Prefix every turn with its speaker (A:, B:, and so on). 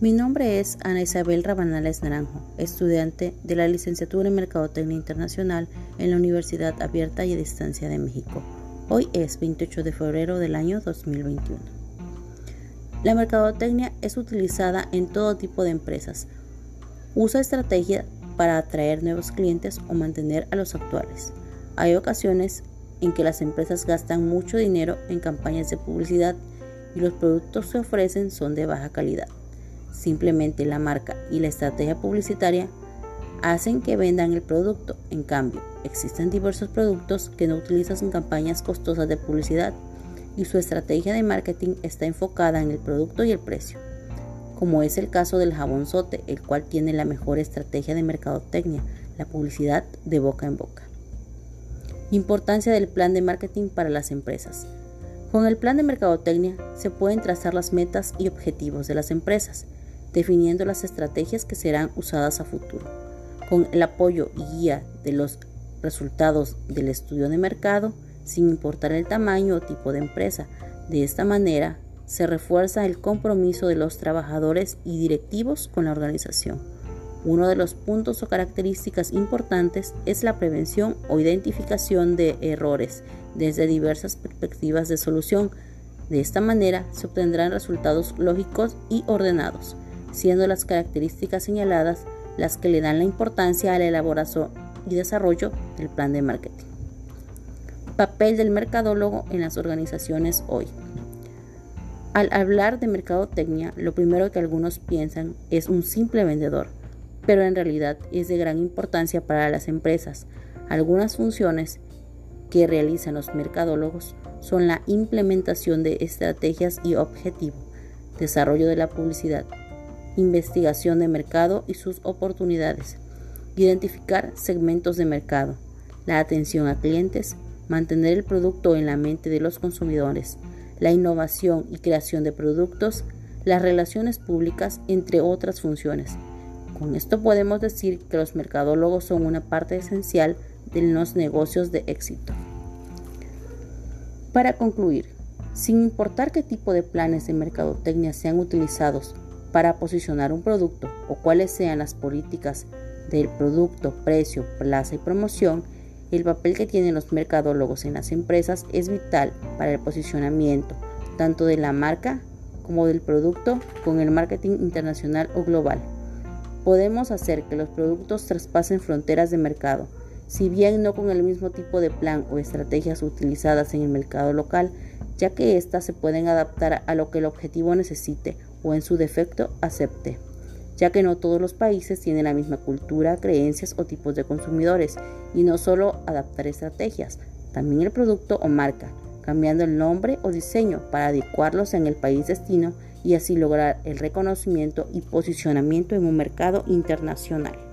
A: Mi nombre es Ana Isabel Rabanales Naranjo, estudiante de la licenciatura en Mercadotecnia Internacional en la Universidad Abierta y a Distancia de México. Hoy es 28 de febrero del año 2021. La mercadotecnia es utilizada en todo tipo de empresas. Usa estrategia para atraer nuevos clientes o mantener a los actuales. Hay ocasiones en que las empresas gastan mucho dinero en campañas de publicidad y los productos que ofrecen son de baja calidad. Simplemente la marca y la estrategia publicitaria hacen que vendan el producto. En cambio, existen diversos productos que no utilizan campañas costosas de publicidad y su estrategia de marketing está enfocada en el producto y el precio, como es el caso del jabón el cual tiene la mejor estrategia de mercadotecnia, la publicidad de boca en boca. Importancia del plan de marketing para las empresas. Con el plan de mercadotecnia se pueden trazar las metas y objetivos de las empresas, definiendo las estrategias que serán usadas a futuro. Con el apoyo y guía de los resultados del estudio de mercado, sin importar el tamaño o tipo de empresa. De esta manera, se refuerza el compromiso de los trabajadores y directivos con la organización. Uno de los puntos o características importantes es la prevención o identificación de errores desde diversas perspectivas de solución. De esta manera se obtendrán resultados lógicos y ordenados, siendo las características señaladas las que le dan la importancia a la elaboración y desarrollo del plan de marketing. Papel del mercadólogo en las organizaciones hoy. Al hablar de mercadotecnia, lo primero que algunos piensan es un simple vendedor, pero en realidad es de gran importancia para las empresas. Algunas funciones que realizan los mercadólogos son la implementación de estrategias y objetivos, desarrollo de la publicidad, investigación de mercado y sus oportunidades, identificar segmentos de mercado, la atención a clientes, mantener el producto en la mente de los consumidores, la innovación y creación de productos, las relaciones públicas, entre otras funciones. Con esto podemos decir que los mercadólogos son una parte esencial de los negocios de éxito. Para concluir, sin importar qué tipo de planes de mercadotecnia sean utilizados para posicionar un producto o cuáles sean las políticas del producto, precio, plaza y promoción, el papel que tienen los mercadólogos en las empresas es vital para el posicionamiento tanto de la marca como del producto con el marketing internacional o global. Podemos hacer que los productos traspasen fronteras de mercado, si bien no con el mismo tipo de plan o estrategias utilizadas en el mercado local, ya que éstas se pueden adaptar a lo que el objetivo necesite o en su defecto acepte, ya que no todos los países tienen la misma cultura, creencias o tipos de consumidores, y no solo adaptar estrategias, también el producto o marca, cambiando el nombre o diseño para adecuarlos en el país destino y así lograr el reconocimiento y posicionamiento en un mercado internacional.